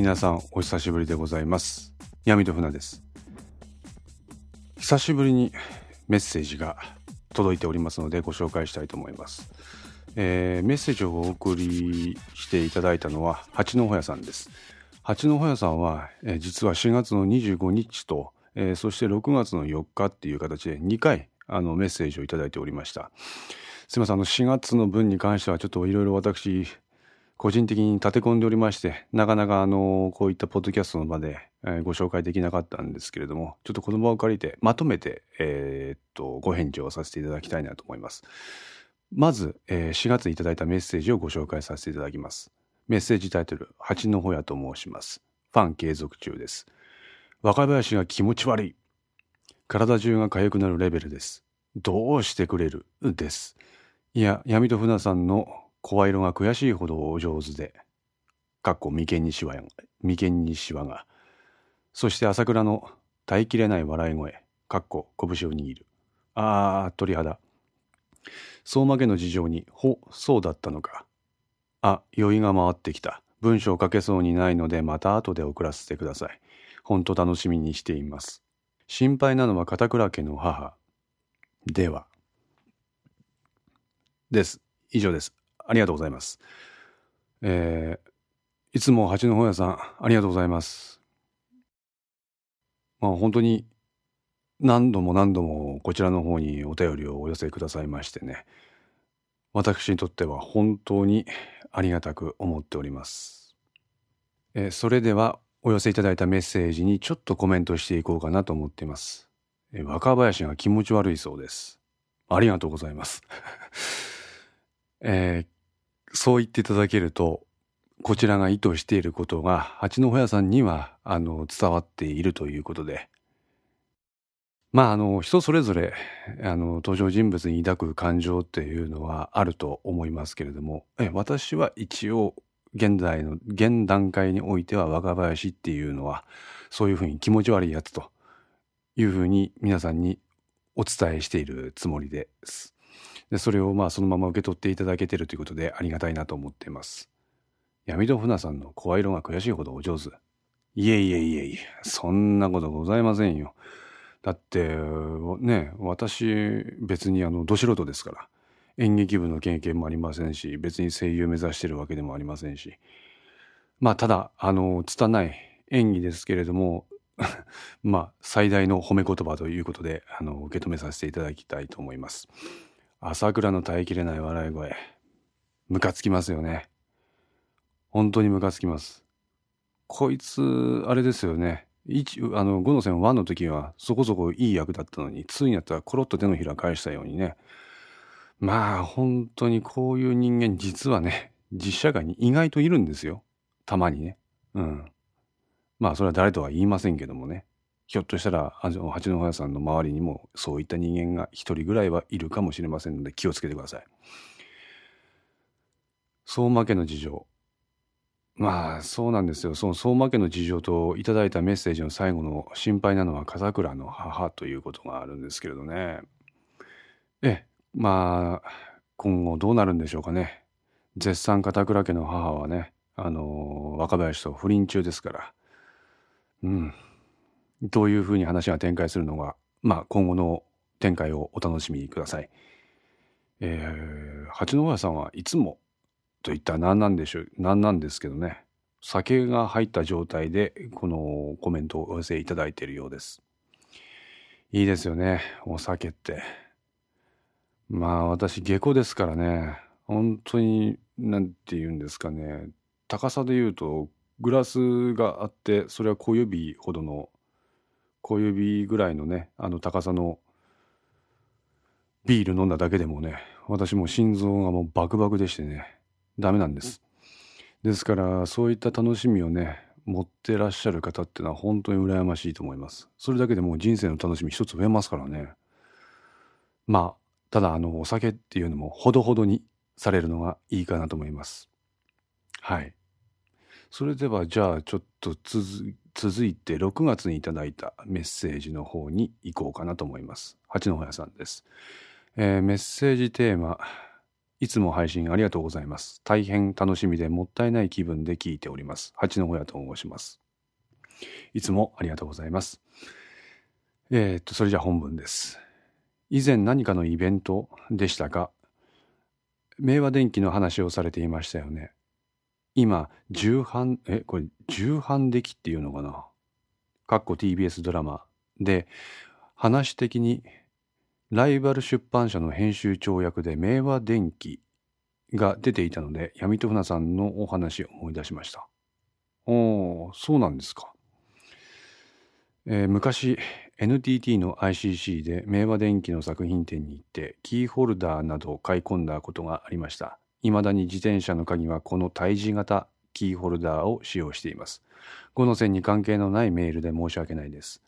皆さんお久しぶりでございます。闇と船です。久しぶりにメッセージが届いておりますのでご紹介したいと思います、えー、メッセージをお送りしていただいたのは八のほやさんです。八のほやさんは、えー、実は4月の25日と、えー、そして6月の4日っていう形で2回あのメッセージをいただいておりました。すいませんあの4月の分に関してはちょっといろいろ私個人的に立て込んでおりまして、なかなかあの、こういったポッドキャストの場で、えご紹介できなかったんですけれども、ちょっとこの場を借りて、まとめて、えー、っと、ご返事をさせていただきたいなと思います。まず、え、4月いただいたメッセージをご紹介させていただきます。メッセージタイトル、八のほやと申します。ファン継続中です。若林が気持ち悪い。体中が痒くなるレベルです。どうしてくれる？です。いや、闇と船さんの声色が悔しいほどお上手で、かっこ眉間にしわが、眉間にしわが、そして朝倉の耐えきれない笑い声、かっこ拳を握る。ああ、鳥肌。相馬家の事情に、ほ、そうだったのか。あ、酔いが回ってきた。文章を書けそうにないので、また後で送らせてください。ほんと楽しみにしています。心配なのは片倉家の母。では。です。以上です。ありがとうございます。えー、いつも八の本屋さん、ありがとうございます。まあ本当に何度も何度もこちらの方にお便りをお寄せくださいましてね、私にとっては本当にありがたく思っております。えー、それではお寄せいただいたメッセージにちょっとコメントしていこうかなと思っています。え、若林が気持ち悪いそうです。ありがとうございます。えー、そう言っていただけると、こちらが意図していることが、八のホヤさんには、あの、伝わっているということで、まあ、あの、人それぞれ、あの、登場人物に抱く感情っていうのはあると思いますけれども、え私は一応、現在の、現段階においては若林っていうのは、そういうふうに気持ち悪いやつというふうに皆さんにお伝えしているつもりです。でそれをまあそのまま受け取っていただけてるということでありがたいなと思っています。闇戸船さんの声色が悔しいほどお上手。いえいえいえいえ、そんなことございませんよ。だって、ね、私、別にあの、ど素人ですから。演劇部の経験もありませんし、別に声優目指してるわけでもありませんし。まあ、ただ、あの、拙い演技ですけれども、まあ、最大の褒め言葉ということで、あの、受け止めさせていただきたいと思います。朝倉の耐えきれない笑い声。ムカつきますよね。本当にムカつきます。こいつ、あれですよね。一あの5の線1の時はそこそこいい役だったのに2になったらコロッと手のひら返したようにねまあ本当にこういう人間実はね実社会に意外といるんですよたまにねうんまあそれは誰とは言いませんけどもねひょっとしたら八戸屋さんの周りにもそういった人間が一人ぐらいはいるかもしれませんので気をつけてください。相馬家の事情。まあそうなんですよ。その相馬家の事情といただいたメッセージの最後の心配なのは風倉の母ということがあるんですけれどね。ええ、まあ今後どうなるんでしょうかね。絶賛片倉家の母はね、あの若林と不倫中ですから。うん。どういうふうに話が展開するのが、まあ、今後の展開をお楽しみください。えー、八戸屋さんはいつもといったら何なんでしょう、何なんですけどね、酒が入った状態でこのコメントをお寄せいただいているようです。いいですよね、お酒って。まあ私下戸ですからね、本当に、なんて言うんですかね、高さで言うとグラスがあって、それは小指ほどの小指ぐらいのねあの高さのビール飲んだだけでもね私も心臓がもうバクバクでしてねダメなんです。ですからそういった楽しみをね持ってらっしゃる方っていうのは本当に羨ましいと思います。それだけでもう人生の楽しみ一つ増えますからね。まあただあのお酒っていうのもほどほどにされるのがいいかなと思います。はい。それではじゃあちょっと続続いて6月にいただいたメッセージの方に行こうかなと思います。八のやさんです。えー、メッセージテーマ、いつも配信ありがとうございます。大変楽しみでもったいない気分で聞いております。八の親と申します。いつもありがとうございます。えー、っと、それじゃ本文です。以前何かのイベントでしたが、明和電機の話をされていましたよね。今、重版、え、これ、重版出来っていうのかな？かっこ TBS ドラマで、話的にライバル出版社の編集長役で明和電機が出ていたので、闇と船さんのお話を思い出しました。おー、そうなんですか。えー、昔 NTT の ICC で明和電機の作品展に行ってキーホルダーなどを買い込んだことがありました。未だに自転車の鍵はこの対峙型キーホルダーを使用しています。5の線に関係のないメールで申し訳ないです。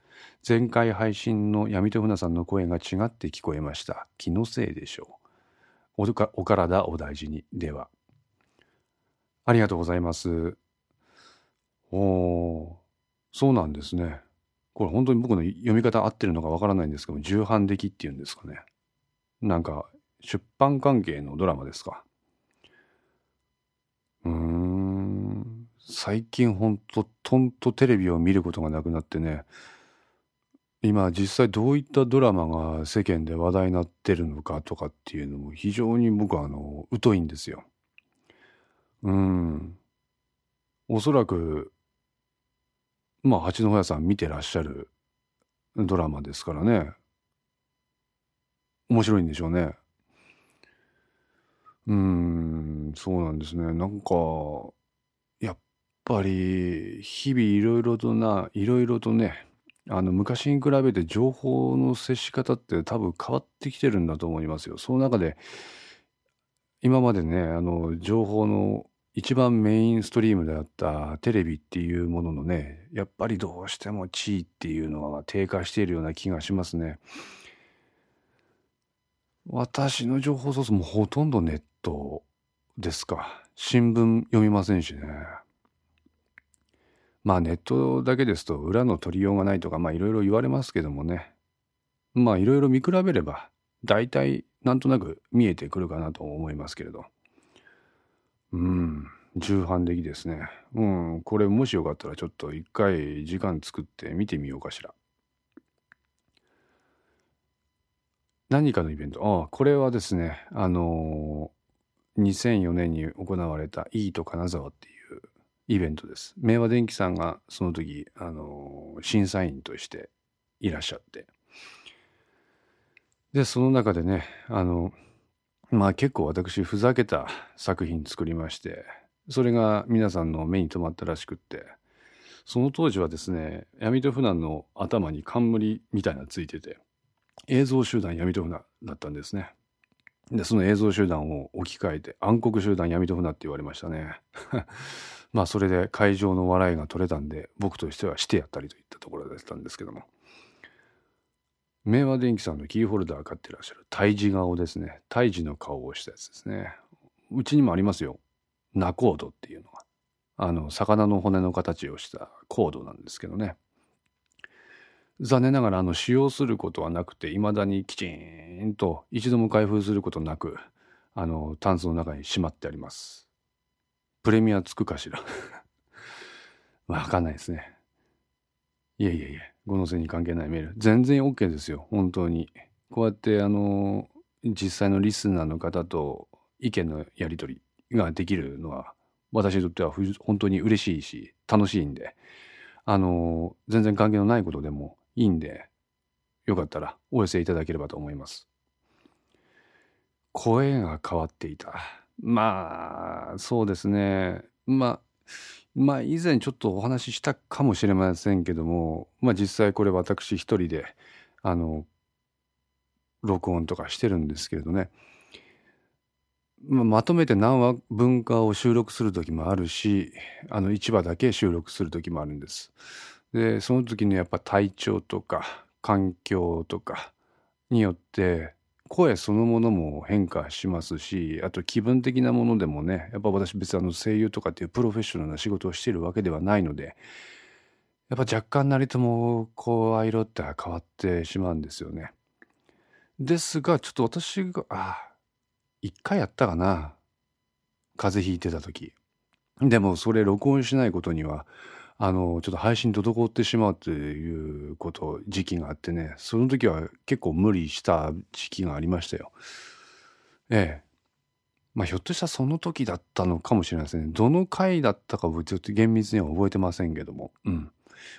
前回配信の闇と船さんの声が違って聞こえました。気のせいでしょう。おかお体お大事に。では。ありがとうございます。おー、そうなんですね。これ本当に僕の読み方合ってるのかわからないんですけど重版的っていうんですかね。なんか、出版関係のドラマですか。うん。最近ほんと、とんとテレビを見ることがなくなってね、今実際どういったドラマが世間で話題になってるのかとかっていうのも非常に僕はあの、疎いんですよ。うん。おそらくまあ八戸屋さん見てらっしゃるドラマですからね面白いんでしょうねうんそうなんですねなんかやっぱり日々いろいろとないろいろとねあの昔に比べて情報の接し方って多分変わってきてるんだと思いますよ。その中で今までねあの情報の一番メインストリームであったテレビっていうもののねやっぱりどうしても地位っていうのは低下しているような気がしますね。私の情報ソースもほとんどネットですか。新聞読みませんしね。まあネットだけですと裏の取りようがないとかまあいろいろ言われますけどもね。まあいろいろ見比べれば大体なんとなく見えてくるかなと思いますけれど。うん、重版的ですね。うん、これもしよかったらちょっと一回時間作って見てみようかしら。何かのイベント。ああ、これはですね、あのー、2004年に行われたいいと金沢っていうイベントです。明和電機さんがその時、あの、審査員としていらっしゃって。で、その中でね、あのまあ結構私ふざけた作品作りましてそれが皆さんの目に留まったらしくってその当時はですね闇と船の頭に冠みたいなついてて映像集団闇と船だったんですねでその映像集団を置き換えて暗黒集団闇と船って言われましたね。まあそれで会場の笑いが取れたんで僕としてはしてやったりといったところだったんですけども。明和電機さんのキーホルダー買ってらっしゃる胎児顔ですね。胎児の顔をしたやつですね。うちにもありますよ。ナコードっていうのが。あの魚の骨の形をしたコードなんですけどね。残念ながらあの使用することはなくていまだにきちんと一度も開封することなくあのタンスの中にしまってあります。プレミアつくかしら。わかんないですね。いえいえいえ五の線に関係ないメール。全然 OK ですよ。本当に。こうやってあの実際のリスナーの方と意見のやり取りができるのは私にとっては本当に嬉しいし楽しいんであの全然関係のないことでもいいんでよかったらお寄せいただければと思います。声が変わっていた。まあそうですね。まあまあ以前ちょっとお話ししたかもしれませんけどもまあ実際これ私一人であの録音とかしてるんですけれどね、まあ、まとめて何話分かを収録する時もあるしあの1話だけ収録する時もあるんです。でその時のやっぱ体調とか環境とかによって声そのものも変化しますしあと気分的なものでもねやっぱ私別にあの声優とかっていうプロフェッショナルな仕事をしているわけではないのでやっぱ若干なりとも声色って変わってしまうんですよね。ですがちょっと私があ1回やったかな風邪ひいてた時でもそれ録音しないことにはあのちょっと配信滞ってしまうということ時期があってねその時は結構無理した時期がありましたよ。ええ。まあひょっとしたらその時だったのかもしれないですね。どの回だったかちょっと厳密には覚えてませんけども。うん。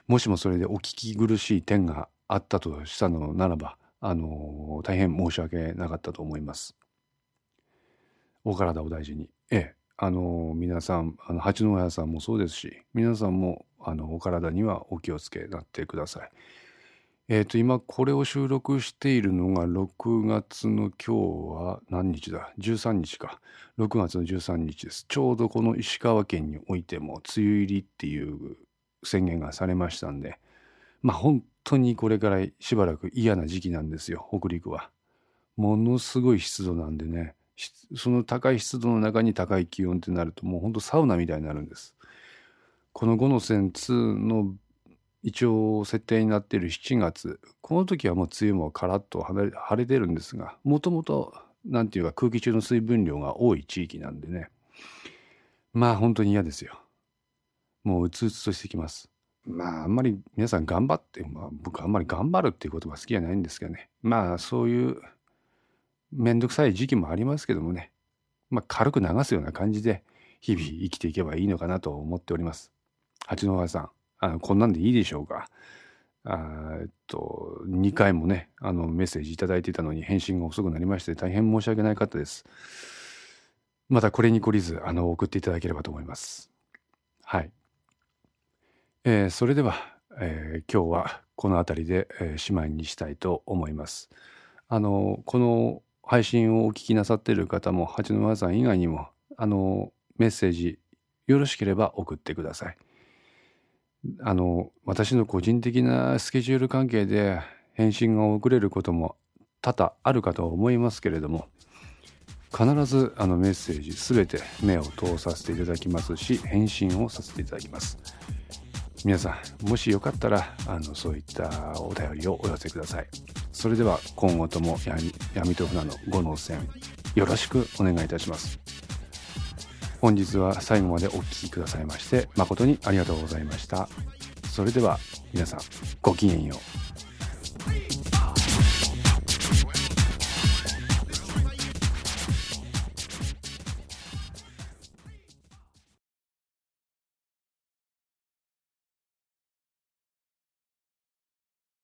もしもそれでお聞き苦しい点があったとしたのならばあの大変申し訳なかったと思います。お体お大事に。ええ。あの皆さんあの八戸屋さんもそうですし皆さんもあのお体にはお気をつけなってください。えっ、ー、と今これを収録しているのが6月の今日は何日だ？13日か。6月の13日です。ちょうどこの石川県においても梅雨入りっていう宣言がされましたんでまあ本当にこれからしばらく嫌な時期なんですよ北陸は。ものすごい湿度なんでね。その高い湿度の中に高い気温ってなるともうほんとサウナみたいになるんです。この5の線2の一応設定になっている7月この時はもう梅雨もカラッと晴れてるんですがもともと何て言うか空気中の水分量が多い地域なんでねまあ本当に嫌ですよ。もううつうつとしてきます。まああんまり皆さん頑張って、まあ、僕あんまり頑張るっていう言葉好きじゃないんですけどねまあそういう面倒くさい時期もありますけどもね、まあ、軽く流すような感じで日々生きていけばいいのかなと思っております。八戸さん、あのこんなんでいいでしょうか？あえっと、2回もね、あのメッセージ頂いていたのに返信が遅くなりまして大変申し訳ない方です。またこれに懲りず、あの、送っていただければと思います。はい。えー、それでは、えー、今日はこの辺りで、えー、しまいにしたいと思います。あの、この配信をお聞きなさっている方も八戸さん以外にもあのメッセージよろしければ送ってください。あの私の個人的なスケジュール関係で返信が遅れることも多々あるかとは思いますけれども必ずあのメッセージ全て目を通させていただきますし返信をさせていただきます。皆さんもしよかったらあのそういったお便りをお寄せください。それでは今後とも闇と船の5の線よろしくお願いいたします。本日は最後までお聴きくださいまして誠にありがとうございました。それでは皆さんごきげんよう。